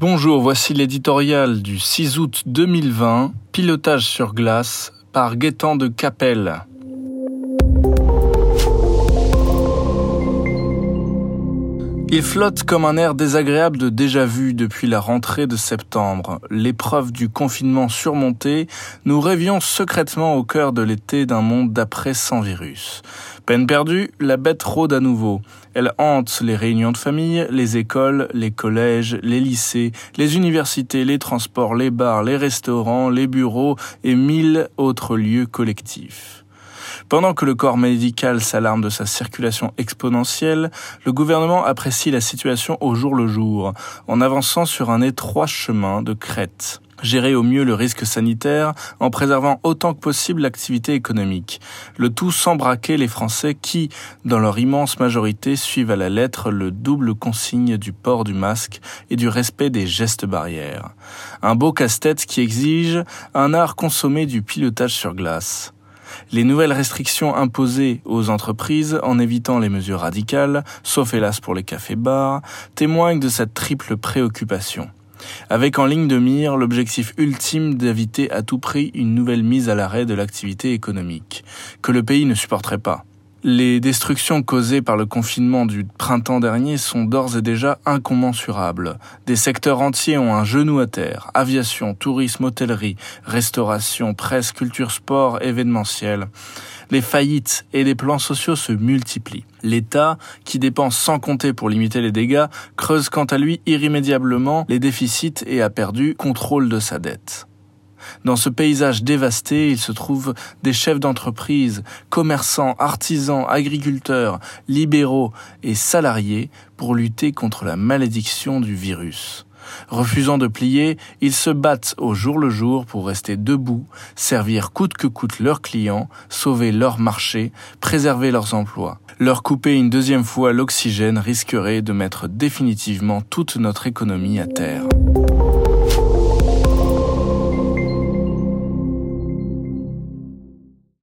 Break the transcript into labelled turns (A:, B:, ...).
A: Bonjour, voici l'éditorial du 6 août 2020, Pilotage sur glace par Gaétan de Capelle. Il flotte comme un air désagréable de déjà-vu depuis la rentrée de septembre. L'épreuve du confinement surmontée, nous rêvions secrètement au cœur de l'été d'un monde d'après sans virus. Peine perdue, la bête rôde à nouveau. Elle hante les réunions de famille, les écoles, les collèges, les lycées, les universités, les transports, les bars, les restaurants, les bureaux et mille autres lieux collectifs. Pendant que le corps médical s'alarme de sa circulation exponentielle, le gouvernement apprécie la situation au jour le jour, en avançant sur un étroit chemin de crête gérer au mieux le risque sanitaire en préservant autant que possible l'activité économique. Le tout sans braquer les Français qui, dans leur immense majorité, suivent à la lettre le double consigne du port du masque et du respect des gestes barrières. Un beau casse-tête qui exige un art consommé du pilotage sur glace. Les nouvelles restrictions imposées aux entreprises en évitant les mesures radicales, sauf hélas pour les cafés-bars, témoignent de cette triple préoccupation. Avec en ligne de mire l'objectif ultime d'éviter à tout prix une nouvelle mise à l'arrêt de l'activité économique, que le pays ne supporterait pas. Les destructions causées par le confinement du printemps dernier sont d'ores et déjà incommensurables. Des secteurs entiers ont un genou à terre. Aviation, tourisme, hôtellerie, restauration, presse, culture, sport, événementiel. Les faillites et les plans sociaux se multiplient. L'État, qui dépense sans compter pour limiter les dégâts, creuse quant à lui irrémédiablement les déficits et a perdu contrôle de sa dette. Dans ce paysage dévasté, il se trouve des chefs d'entreprise, commerçants, artisans, agriculteurs, libéraux et salariés pour lutter contre la malédiction du virus. Refusant de plier, ils se battent au jour le jour pour rester debout, servir coûte que coûte leurs clients, sauver leur marché, préserver leurs emplois. Leur couper une deuxième fois l'oxygène risquerait de mettre définitivement toute notre économie à terre.